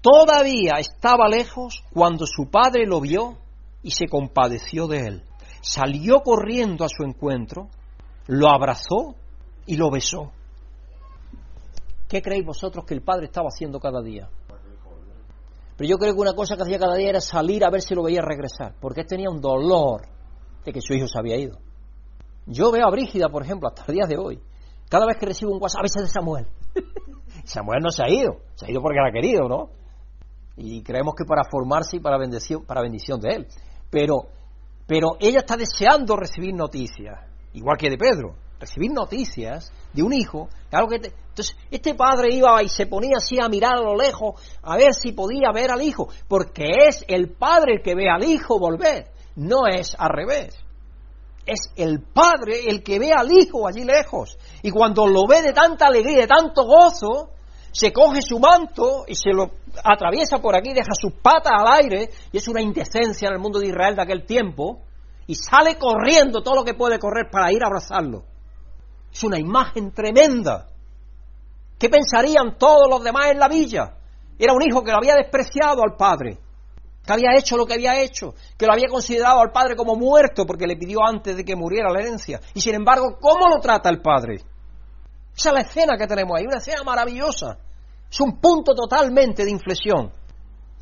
Todavía estaba lejos cuando su Padre lo vio y se compadeció de él. Salió corriendo a su encuentro, lo abrazó y lo besó. ¿Qué creéis vosotros que el Padre estaba haciendo cada día? Pero yo creo que una cosa que hacía cada día era salir a ver si lo veía regresar, porque él tenía un dolor de que su hijo se había ido. Yo veo a Brígida, por ejemplo, hasta el día de hoy. Cada vez que recibo un WhatsApp, a veces de Samuel. Samuel no se ha ido, se ha ido porque era querido, ¿no? Y creemos que para formarse y para bendición, para bendición de él. Pero, pero ella está deseando recibir noticias, igual que de Pedro recibir noticias de un hijo. Claro que entonces, este padre iba y se ponía así a mirar a lo lejos a ver si podía ver al hijo, porque es el padre el que ve al hijo volver, no es al revés. Es el padre el que ve al hijo allí lejos. Y cuando lo ve de tanta alegría, de tanto gozo, se coge su manto y se lo atraviesa por aquí, deja sus patas al aire, y es una indecencia en el mundo de Israel de aquel tiempo, y sale corriendo todo lo que puede correr para ir a abrazarlo. Es una imagen tremenda. ¿Qué pensarían todos los demás en la villa? Era un hijo que lo había despreciado al padre, que había hecho lo que había hecho, que lo había considerado al padre como muerto porque le pidió antes de que muriera la herencia. Y sin embargo, ¿cómo lo trata el padre? Esa es la escena que tenemos ahí, una escena maravillosa. Es un punto totalmente de inflexión.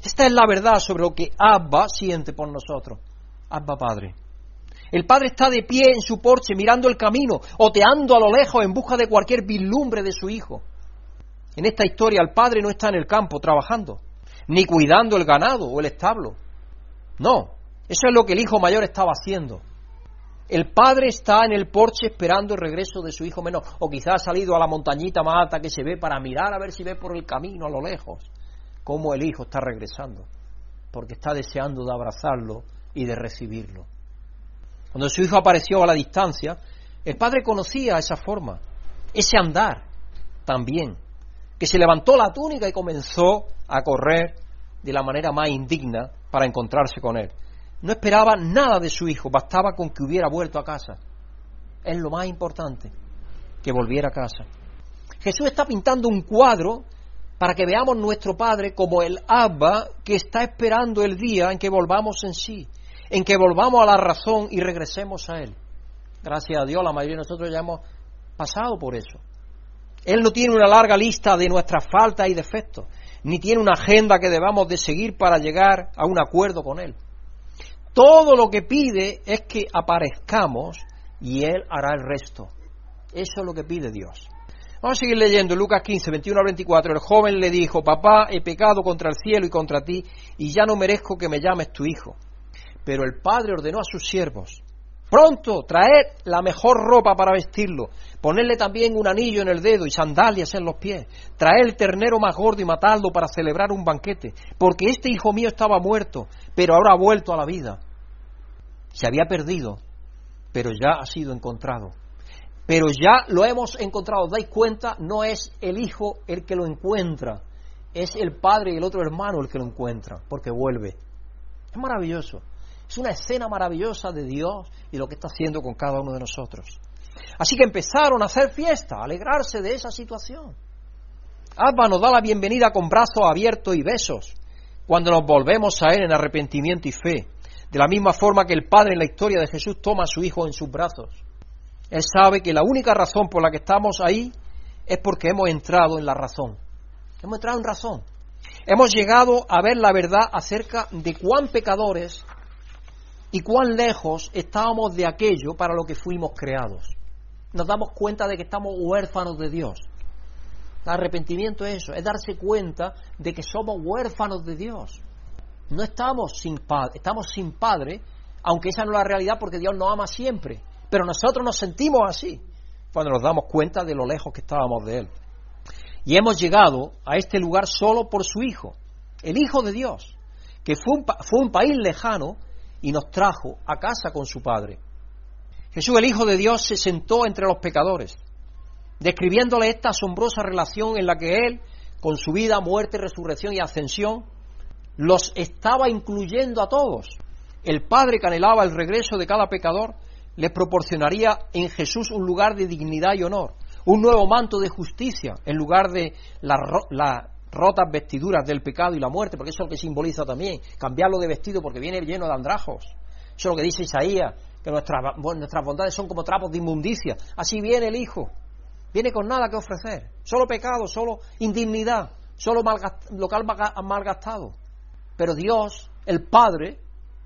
Esta es la verdad sobre lo que Abba siente por nosotros. Abba Padre. El padre está de pie en su porche mirando el camino, oteando a lo lejos en busca de cualquier vislumbre de su hijo. En esta historia el padre no está en el campo trabajando, ni cuidando el ganado o el establo. No, eso es lo que el hijo mayor estaba haciendo. El padre está en el porche esperando el regreso de su hijo menor, o quizás ha salido a la montañita más alta que se ve para mirar a ver si ve por el camino a lo lejos cómo el hijo está regresando, porque está deseando de abrazarlo y de recibirlo. Cuando su hijo apareció a la distancia, el padre conocía esa forma, ese andar también, que se levantó la túnica y comenzó a correr de la manera más indigna para encontrarse con él. No esperaba nada de su hijo, bastaba con que hubiera vuelto a casa. Es lo más importante, que volviera a casa. Jesús está pintando un cuadro para que veamos nuestro Padre como el Abba que está esperando el día en que volvamos en sí, en que volvamos a la razón y regresemos a Él. Gracias a Dios, la mayoría de nosotros ya hemos pasado por eso. Él no tiene una larga lista de nuestras faltas y defectos, ni tiene una agenda que debamos de seguir para llegar a un acuerdo con Él. Todo lo que pide es que aparezcamos y Él hará el resto. Eso es lo que pide Dios. Vamos a seguir leyendo Lucas 15, 21 al 24. El joven le dijo, papá, he pecado contra el cielo y contra ti, y ya no merezco que me llames tu hijo. Pero el padre ordenó a sus siervos, pronto, traed la mejor ropa para vestirlo, ponerle también un anillo en el dedo y sandalias en los pies, traed el ternero más gordo y matadlo para celebrar un banquete, porque este hijo mío estaba muerto, pero ahora ha vuelto a la vida. Se había perdido, pero ya ha sido encontrado. Pero ya lo hemos encontrado, dais cuenta, no es el hijo el que lo encuentra, es el padre y el otro hermano el que lo encuentra, porque vuelve. Es maravilloso. Es una escena maravillosa de Dios y lo que está haciendo con cada uno de nosotros. Así que empezaron a hacer fiesta, a alegrarse de esa situación. Abba nos da la bienvenida con brazos abiertos y besos cuando nos volvemos a Él en arrepentimiento y fe, de la misma forma que el Padre en la historia de Jesús toma a su Hijo en sus brazos. Él sabe que la única razón por la que estamos ahí es porque hemos entrado en la razón. Hemos entrado en razón. Hemos llegado a ver la verdad acerca de cuán pecadores y cuán lejos estábamos de aquello para lo que fuimos creados. Nos damos cuenta de que estamos huérfanos de Dios. El arrepentimiento es eso, es darse cuenta de que somos huérfanos de Dios. No estamos sin padre, estamos sin padre, aunque esa no es la realidad porque Dios nos ama siempre. Pero nosotros nos sentimos así cuando nos damos cuenta de lo lejos que estábamos de Él. Y hemos llegado a este lugar solo por su Hijo, el Hijo de Dios, que fue un, fue un país lejano y nos trajo a casa con su Padre. Jesús, el Hijo de Dios, se sentó entre los pecadores, describiéndole esta asombrosa relación en la que Él, con su vida, muerte, resurrección y ascensión, los estaba incluyendo a todos, el Padre que anhelaba el regreso de cada pecador, les proporcionaría en Jesús un lugar de dignidad y honor, un nuevo manto de justicia en lugar de las rotas vestiduras del pecado y la muerte, porque eso es lo que simboliza también, cambiarlo de vestido porque viene lleno de andrajos. Eso es lo que dice Isaías, que nuestras, nuestras bondades son como trapos de inmundicia. Así viene el Hijo, viene con nada que ofrecer, solo pecado, solo indignidad, solo local malgastado. Pero Dios, el Padre,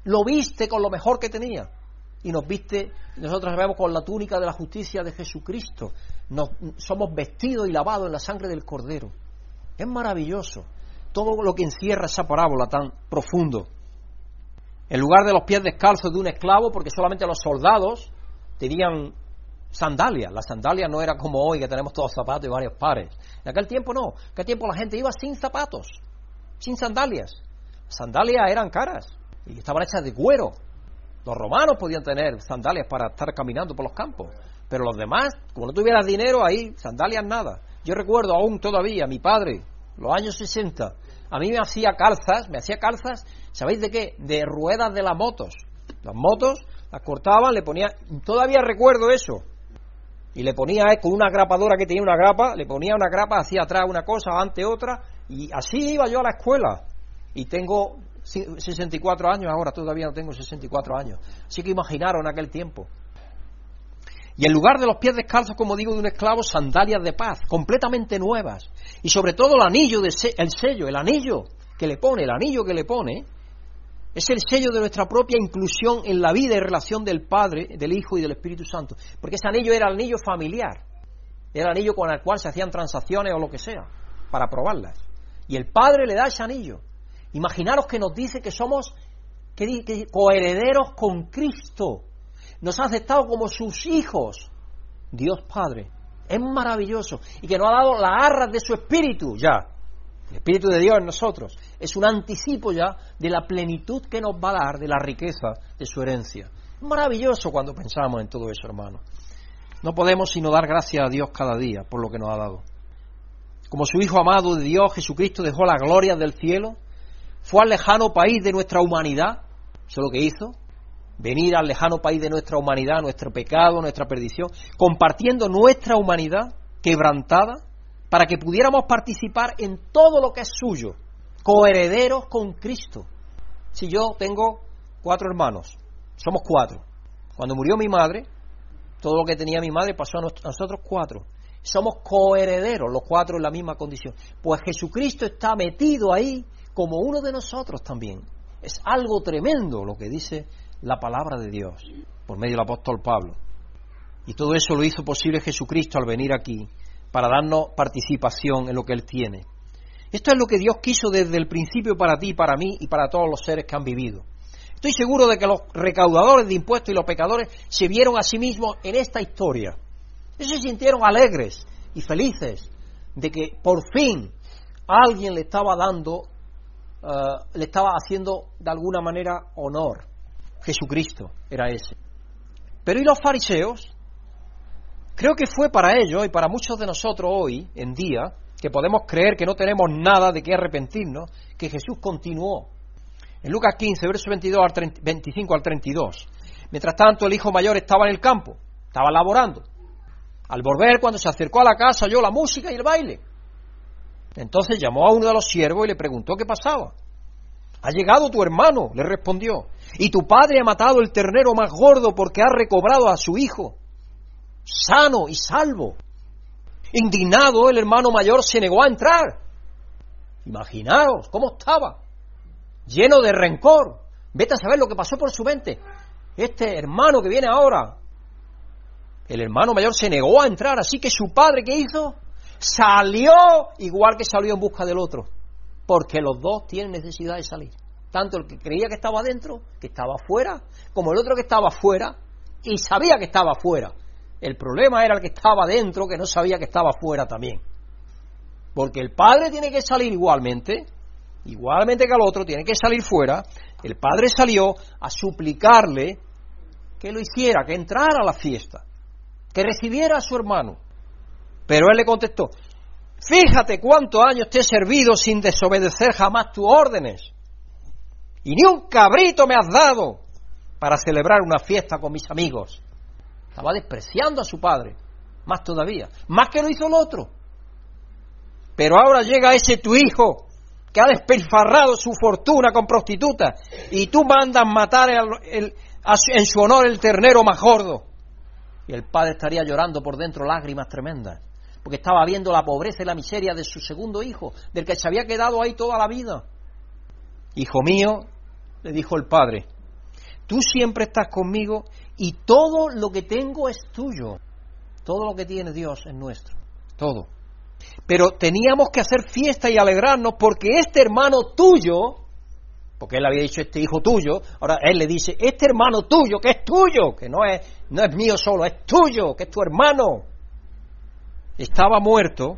lo viste con lo mejor que tenía y nos viste, nosotros vemos con la túnica de la justicia de Jesucristo. Nos, somos vestidos y lavados en la sangre del Cordero. Es maravilloso todo lo que encierra esa parábola tan profundo. En lugar de los pies descalzos de un esclavo, porque solamente los soldados tenían sandalias. Las sandalias no era como hoy que tenemos todos zapatos y varios pares. En aquel tiempo no. En aquel tiempo la gente iba sin zapatos, sin sandalias. sandalias eran caras y estaban hechas de cuero. Los romanos podían tener sandalias para estar caminando por los campos, pero los demás, como no tuvieras dinero, ahí sandalias nada. Yo recuerdo aún todavía, mi padre, los años 60, a mí me hacía calzas, me hacía calzas, ¿sabéis de qué? De ruedas de las motos. Las motos las cortaban, le ponía, todavía recuerdo eso, y le ponía eh, con una grapadora que tenía una grapa, le ponía una grapa hacia atrás una cosa, ante otra, y así iba yo a la escuela. Y tengo 64 años ahora, todavía no tengo 64 años. Así que imaginaron aquel tiempo. Y en lugar de los pies descalzos, como digo, de un esclavo, sandalias de paz, completamente nuevas. Y sobre todo el anillo, el sello, el anillo que le pone, el anillo que le pone, es el sello de nuestra propia inclusión en la vida y relación del Padre, del Hijo y del Espíritu Santo. Porque ese anillo era el anillo familiar. Era el anillo con el cual se hacían transacciones o lo que sea, para probarlas. Y el Padre le da ese anillo. Imaginaros que nos dice que somos coherederos con Cristo. Nos ha aceptado como sus hijos. Dios Padre. Es maravilloso. Y que nos ha dado las arras de su espíritu ya. El espíritu de Dios en nosotros. Es un anticipo ya de la plenitud que nos va a dar de la riqueza de su herencia. Es maravilloso cuando pensamos en todo eso, hermano. No podemos sino dar gracias a Dios cada día por lo que nos ha dado. Como su Hijo amado de Dios, Jesucristo dejó la gloria del cielo fue al lejano país de nuestra humanidad, eso es lo que hizo, venir al lejano país de nuestra humanidad, nuestro pecado, nuestra perdición, compartiendo nuestra humanidad quebrantada, para que pudiéramos participar en todo lo que es suyo, coherederos con Cristo. Si yo tengo cuatro hermanos, somos cuatro. Cuando murió mi madre, todo lo que tenía mi madre pasó a nosotros cuatro. Somos coherederos, los cuatro en la misma condición. Pues Jesucristo está metido ahí como uno de nosotros también. Es algo tremendo lo que dice la palabra de Dios por medio del apóstol Pablo. Y todo eso lo hizo posible Jesucristo al venir aquí para darnos participación en lo que Él tiene. Esto es lo que Dios quiso desde el principio para ti, para mí y para todos los seres que han vivido. Estoy seguro de que los recaudadores de impuestos y los pecadores se vieron a sí mismos en esta historia. Ellos se sintieron alegres y felices de que por fin alguien le estaba dando eh, le estaba haciendo de alguna manera honor. Jesucristo era ese. Pero ¿y los fariseos? Creo que fue para ellos y para muchos de nosotros hoy en día, que podemos creer que no tenemos nada de qué arrepentirnos, que Jesús continuó. En Lucas 15, verso 22 al 25 al 32. Mientras tanto, el hijo mayor estaba en el campo, estaba laborando. Al volver, cuando se acercó a la casa, oyó la música y el baile. Entonces llamó a uno de los siervos y le preguntó qué pasaba. Ha llegado tu hermano, le respondió, y tu padre ha matado el ternero más gordo porque ha recobrado a su hijo, sano y salvo. Indignado, el hermano mayor se negó a entrar. Imaginaos cómo estaba, lleno de rencor. Vete a saber lo que pasó por su mente. Este hermano que viene ahora, el hermano mayor se negó a entrar, así que su padre, ¿qué hizo? salió igual que salió en busca del otro, porque los dos tienen necesidad de salir. Tanto el que creía que estaba dentro, que estaba afuera, como el otro que estaba afuera y sabía que estaba afuera. El problema era el que estaba dentro, que no sabía que estaba afuera también. Porque el padre tiene que salir igualmente, igualmente que el otro, tiene que salir fuera. El padre salió a suplicarle que lo hiciera, que entrara a la fiesta, que recibiera a su hermano. Pero él le contestó, fíjate cuántos años te he servido sin desobedecer jamás tus órdenes. Y ni un cabrito me has dado para celebrar una fiesta con mis amigos. Estaba despreciando a su padre, más todavía, más que lo hizo el otro. Pero ahora llega ese tu hijo que ha despilfarrado su fortuna con prostitutas y tú mandas matar en su honor el ternero más gordo. Y el padre estaría llorando por dentro lágrimas tremendas, porque estaba viendo la pobreza y la miseria de su segundo hijo, del que se había quedado ahí toda la vida. Hijo mío, le dijo el padre, tú siempre estás conmigo y todo lo que tengo es tuyo. Todo lo que tiene Dios es nuestro. Todo. Pero teníamos que hacer fiesta y alegrarnos porque este hermano tuyo, porque él había dicho este hijo tuyo, ahora él le dice, este hermano tuyo, que es tuyo, que no es, no es mío solo, es tuyo, que es tu hermano. Estaba muerto,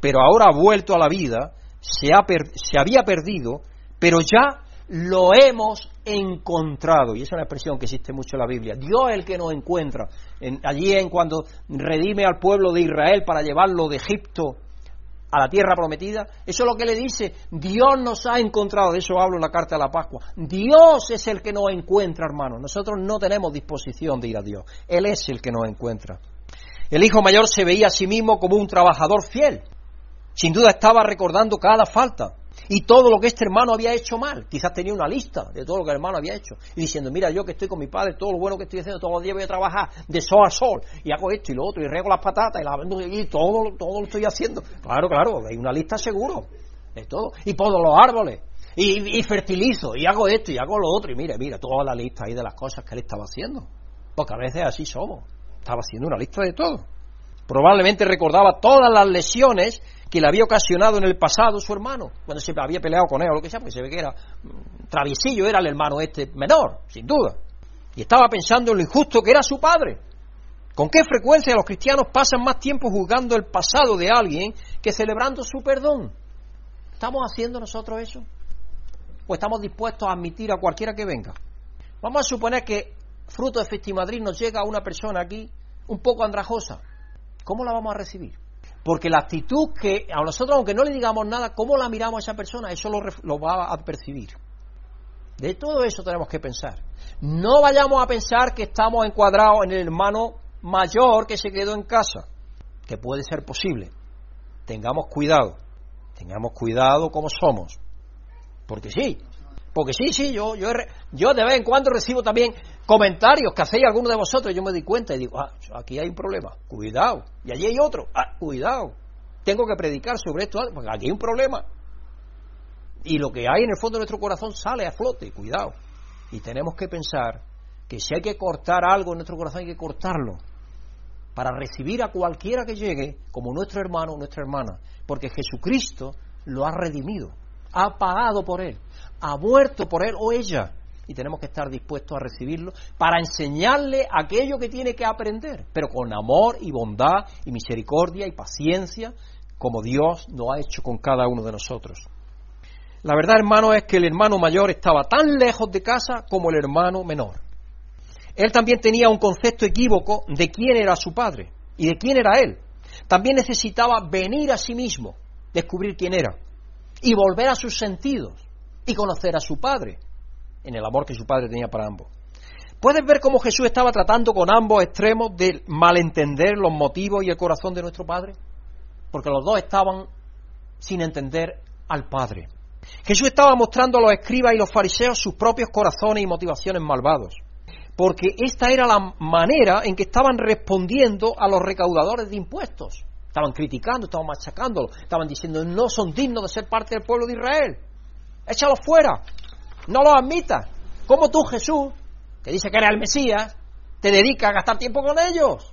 pero ahora ha vuelto a la vida, se, ha se había perdido, pero ya lo hemos encontrado. Y esa es una expresión que existe mucho en la Biblia. Dios es el que nos encuentra. allí en cuando redime al pueblo de Israel para llevarlo de Egipto a la tierra prometida. Eso es lo que le dice. Dios nos ha encontrado. De eso hablo en la carta de la Pascua. Dios es el que nos encuentra, hermano. Nosotros no tenemos disposición de ir a Dios. Él es el que nos encuentra. El hijo mayor se veía a sí mismo como un trabajador fiel. Sin duda estaba recordando cada falta y todo lo que este hermano había hecho mal. Quizás tenía una lista de todo lo que el hermano había hecho. Y diciendo, mira, yo que estoy con mi padre, todo lo bueno que estoy haciendo, todos los días voy a trabajar de sol a sol, y hago esto y lo otro, y rego las patatas, y, la, y todo, todo lo estoy haciendo. Claro, claro, hay una lista seguro de todo. Y podo los árboles, y, fertilizo, y hago esto, y hago lo otro, y mira, mira, toda la lista ahí de las cosas que él estaba haciendo. Porque a veces así somos. Estaba haciendo una lista de todo. Probablemente recordaba todas las lesiones que le había ocasionado en el pasado su hermano, cuando se había peleado con él o lo que sea, porque se ve que era mm, traviesillo, era el hermano este menor, sin duda. Y estaba pensando en lo injusto que era su padre. ¿Con qué frecuencia los cristianos pasan más tiempo juzgando el pasado de alguien que celebrando su perdón? ¿Estamos haciendo nosotros eso? ¿O estamos dispuestos a admitir a cualquiera que venga? Vamos a suponer que fruto de Festimadrid nos llega una persona aquí un poco andrajosa. ¿Cómo la vamos a recibir? Porque la actitud que a nosotros, aunque no le digamos nada, cómo la miramos a esa persona, eso lo, va a percibir. De todo eso tenemos que pensar. No vayamos a pensar que estamos encuadrados en el hermano mayor que se quedó en casa, que puede ser posible. Tengamos cuidado, tengamos cuidado como somos. Porque sí, porque sí, sí, yo, yo, yo de vez en cuando recibo también comentarios que hacéis algunos de vosotros yo me di cuenta y digo, ah, aquí hay un problema, cuidado. Y allí hay otro, ah, cuidado. Tengo que predicar sobre esto, porque aquí hay un problema. Y lo que hay en el fondo de nuestro corazón sale a flote, cuidado. Y tenemos que pensar que si hay que cortar algo en nuestro corazón, hay que cortarlo para recibir a cualquiera que llegue como nuestro hermano o nuestra hermana, porque Jesucristo lo ha redimido, ha pagado por él, ha muerto por él o ella. Y tenemos que estar dispuestos a recibirlo para enseñarle aquello que tiene que aprender, pero con amor y bondad y misericordia y paciencia, como Dios lo ha hecho con cada uno de nosotros. La verdad, hermano, es que el hermano mayor estaba tan lejos de casa como el hermano menor. Él también tenía un concepto equívoco de quién era su padre y de quién era él. También necesitaba venir a sí mismo, descubrir quién era y volver a sus sentidos y conocer a su Padre, en el amor que su Padre tenía para ambos. Puedes ver cómo Jesús estaba tratando con ambos extremos de malentender los motivos y el corazón de nuestro Padre, porque los dos estaban sin entender al Padre. Jesús estaba mostrando a los escribas y los fariseos sus propios corazones y motivaciones malvados, porque esta era la manera en que estaban respondiendo a los recaudadores de impuestos. Estaban criticando, estaban machacándolo, estaban diciendo no son dignos de ser parte del pueblo de Israel. Échalo fuera. No lo admitas. Como tú, Jesús, que dice que eres el Mesías, te dedicas a gastar tiempo con ellos.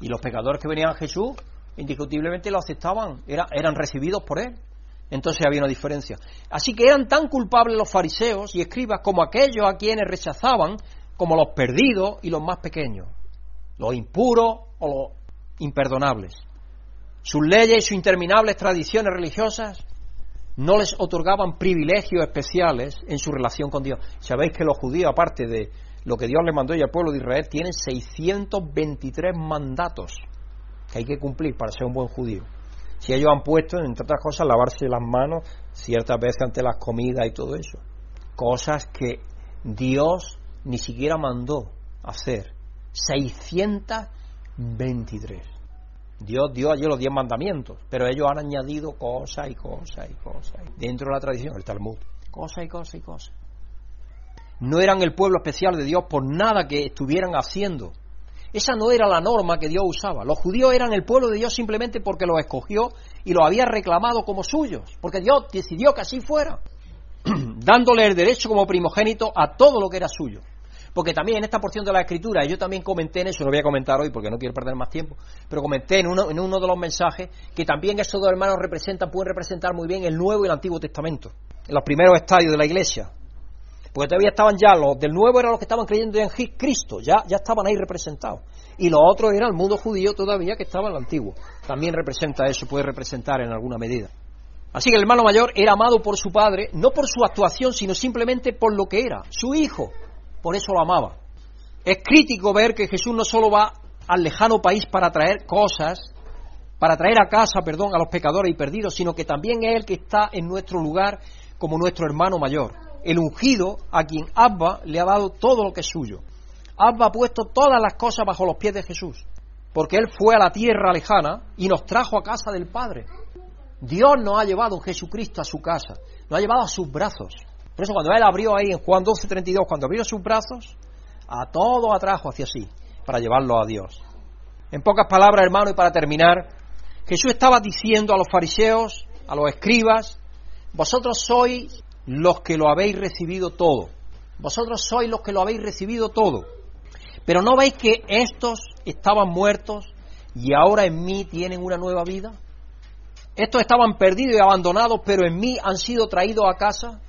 Y los pecadores que venían a Jesús, indiscutiblemente lo aceptaban, eran recibidos por él. Entonces había una diferencia. Así que eran tan culpables los fariseos y escribas como aquellos a quienes rechazaban, como los perdidos y los más pequeños, los impuros o los imperdonables. Sus leyes y sus interminables tradiciones religiosas no les otorgaban privilegios especiales en su relación con Dios. Sabéis que los judíos, aparte de lo que Dios le mandó y al pueblo de Israel, tienen 623 mandatos que hay que cumplir para ser un buen judío. Si ellos han puesto, entre otras cosas, lavarse las manos ciertas veces ante las comidas y todo eso. Cosas que Dios ni siquiera mandó hacer 623. Dios dio allí los diez mandamientos, pero ellos han añadido cosas y cosas y cosas. Dentro de la tradición, el Talmud, cosas y cosas y cosas. No eran el pueblo especial de Dios por nada que estuvieran haciendo. Esa no era la norma que Dios usaba. Los judíos eran el pueblo de Dios simplemente porque los escogió y los había reclamado como suyos, porque Dios decidió que así fuera, dándole el derecho como primogénito a todo lo que era suyo porque también en esta porción de la escritura, yo también comenté en eso, lo voy a comentar hoy porque no quiero perder más tiempo, pero comenté en uno, en uno de los mensajes que también esos dos hermanos representan, pueden representar muy bien el Nuevo y el Antiguo Testamento, en los primeros estadios de la iglesia. Porque todavía estaban ya, los del Nuevo eran los que estaban creyendo en Cristo, ya, ya estaban ahí representados. Y los otros eran el mundo judío todavía que estaba en el Antiguo. También representa eso, puede representar en alguna medida. Así que el hermano mayor era amado por su padre, no por su actuación, sino simplemente por lo que era, su hijo, por eso lo amaba. Es crítico ver que Jesús no solo va al lejano país para traer cosas, para traer a casa, perdón, a los pecadores y perdidos, sino que también es el que está en nuestro lugar como nuestro hermano mayor, el ungido a quien Abba le ha dado todo lo que es suyo. Abba ha puesto todas las cosas bajo los pies de Jesús, porque Él fue a la tierra lejana y nos trajo a casa del Padre. Dios nos ha llevado Jesucristo a su casa, nos ha llevado a sus brazos. Por eso cuando él abrió ahí en Juan 12, 32, cuando abrió sus brazos, a todo atrajo hacia sí, para llevarlo a Dios. En pocas palabras, hermano, y para terminar, Jesús estaba diciendo a los fariseos, a los escribas, vosotros sois los que lo habéis recibido todo. Vosotros sois los que lo habéis recibido todo. Pero ¿no veis que estos estaban muertos y ahora en mí tienen una nueva vida? Estos estaban perdidos y abandonados, pero en mí han sido traídos a casa.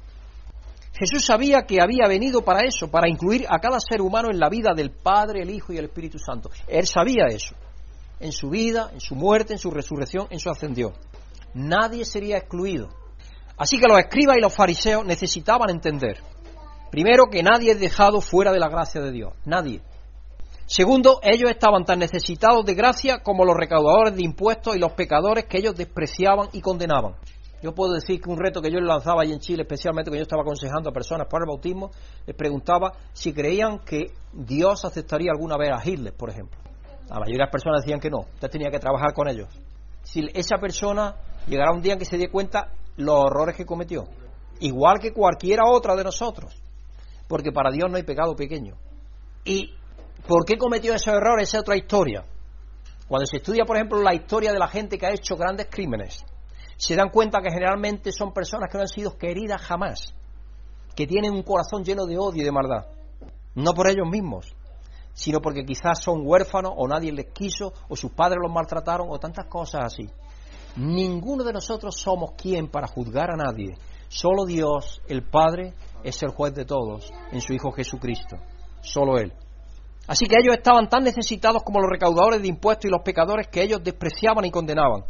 Jesús sabía que había venido para eso, para incluir a cada ser humano en la vida del Padre, el Hijo y el Espíritu Santo. Él sabía eso, en su vida, en su muerte, en su resurrección, en su ascendión. Nadie sería excluido. Así que los escribas y los fariseos necesitaban entender, primero, que nadie es dejado fuera de la gracia de Dios, nadie. Segundo, ellos estaban tan necesitados de gracia como los recaudadores de impuestos y los pecadores que ellos despreciaban y condenaban. Yo puedo decir que un reto que yo lanzaba ahí en Chile, especialmente cuando yo estaba aconsejando a personas para el bautismo, les preguntaba si creían que Dios aceptaría alguna vez a Hitler, por ejemplo. La mayoría de las personas decían que no, usted tenía que trabajar con ellos. Si esa persona llegará un día en que se dé cuenta los horrores que cometió, igual que cualquiera otra de nosotros, porque para Dios no hay pecado pequeño. ¿Y por qué cometió esos errores? Esa es otra historia. Cuando se estudia, por ejemplo, la historia de la gente que ha hecho grandes crímenes, se dan cuenta que generalmente son personas que no han sido queridas jamás, que tienen un corazón lleno de odio y de maldad, no por ellos mismos, sino porque quizás son huérfanos o nadie les quiso o sus padres los maltrataron o tantas cosas así. Ninguno de nosotros somos quien para juzgar a nadie. Solo Dios, el Padre, es el juez de todos en su Hijo Jesucristo. Solo Él. Así que ellos estaban tan necesitados como los recaudadores de impuestos y los pecadores que ellos despreciaban y condenaban.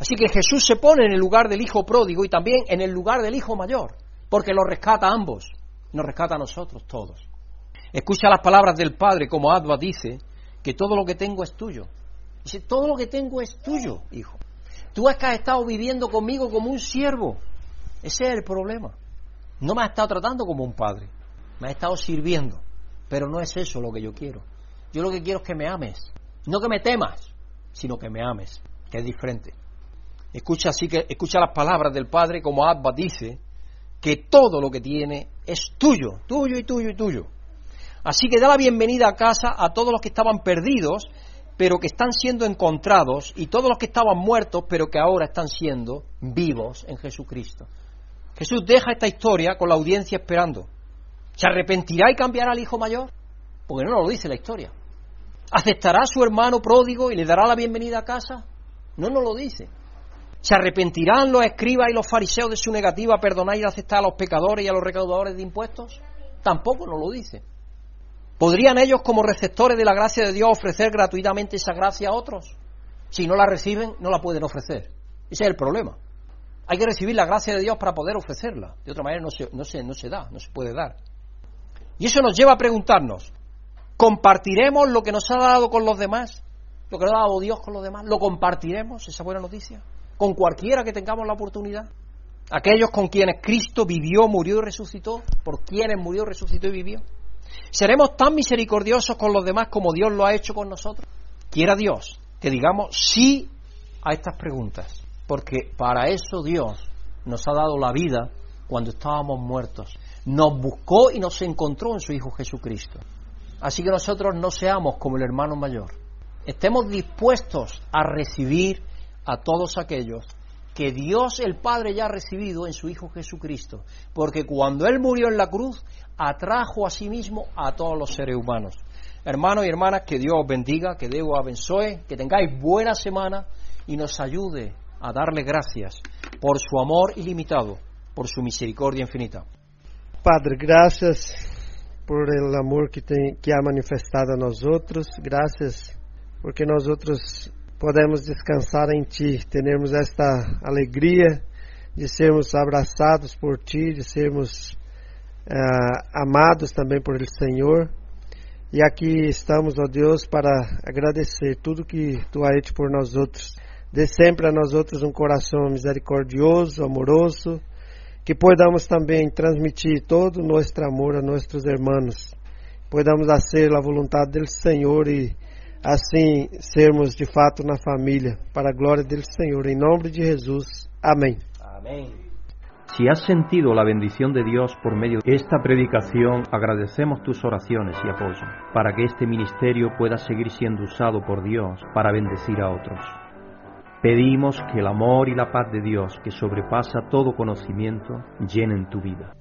Así que Jesús se pone en el lugar del hijo pródigo y también en el lugar del hijo mayor, porque lo rescata a ambos, nos rescata a nosotros todos. Escucha las palabras del Padre, como Adva dice, que todo lo que tengo es tuyo. Dice, todo lo que tengo es tuyo, hijo. Tú has estado viviendo conmigo como un siervo. Ese es el problema. No me has estado tratando como un padre, me has estado sirviendo. Pero no es eso lo que yo quiero. Yo lo que quiero es que me ames. No que me temas, sino que me ames, que es diferente. Escucha así que escucha las palabras del Padre como Abba dice que todo lo que tiene es tuyo, tuyo y tuyo y tuyo. Así que da la bienvenida a casa a todos los que estaban perdidos, pero que están siendo encontrados, y todos los que estaban muertos, pero que ahora están siendo vivos en Jesucristo. Jesús deja esta historia con la audiencia esperando. ¿Se arrepentirá y cambiará al hijo mayor? Porque no lo dice la historia. ¿Aceptará a su hermano pródigo y le dará la bienvenida a casa? No nos lo dice. ¿Se arrepentirán los escribas y los fariseos de su negativa a perdonar y aceptar a los pecadores y a los recaudadores de impuestos? Tampoco nos lo dice. ¿Podrían ellos como receptores de la gracia de Dios ofrecer gratuitamente esa gracia a otros? Si no la reciben, no la pueden ofrecer. Ese es el problema. Hay que recibir la gracia de Dios para poder ofrecerla. De otra manera no se, no se, no se da, no se puede dar. Y eso nos lleva a preguntarnos, ¿compartiremos lo que nos ha dado con los demás? ¿Lo que nos ha dado Dios con los demás? ¿Lo compartiremos, esa buena noticia? Con cualquiera que tengamos la oportunidad. Aquellos con quienes Cristo vivió, murió y resucitó, por quienes murió, resucitó y vivió. ¿Seremos tan misericordiosos con los demás como Dios lo ha hecho con nosotros? Quiera Dios que digamos sí a estas preguntas, porque para eso Dios nos ha dado la vida cuando estábamos muertos. Nos buscó y nos encontró en su Hijo Jesucristo. Así que nosotros no seamos como el hermano mayor. Estemos dispuestos a recibir a todos aquellos que Dios el Padre ya ha recibido en su Hijo Jesucristo, porque cuando Él murió en la cruz, atrajo a sí mismo a todos los seres humanos. Hermanos y hermanas, que Dios os bendiga, que Dios os abençoe, que tengáis buena semana y nos ayude a darle gracias por su amor ilimitado, por su misericordia infinita. Padre, gracias por el amor que, tem, que ha manifestado a nós outros, graças porque nós outros podemos descansar em Ti, termos esta alegria de sermos abraçados por Ti, de sermos uh, amados também por el Senhor. E aqui estamos, ó Deus, para agradecer tudo que Tu has hecho por nós outros. Dê sempre a nós outros um coração misericordioso, amoroso, que podamos também transmitir todo o nosso amor a nossos irmãos. Podamos fazer a vontade do Senhor e assim sermos de fato na família, para a glória do Senhor. Em nome de Jesus. Amém. Amém. Si has sentido la bendición de Dios por medio de esta predicación, agradecemos tus oraciones y apoyo para que este ministerio pueda seguir siendo usado por Dios para bendecir a otros. Pedimos que el amor y la paz de Dios, que sobrepasa todo conocimiento, llenen tu vida.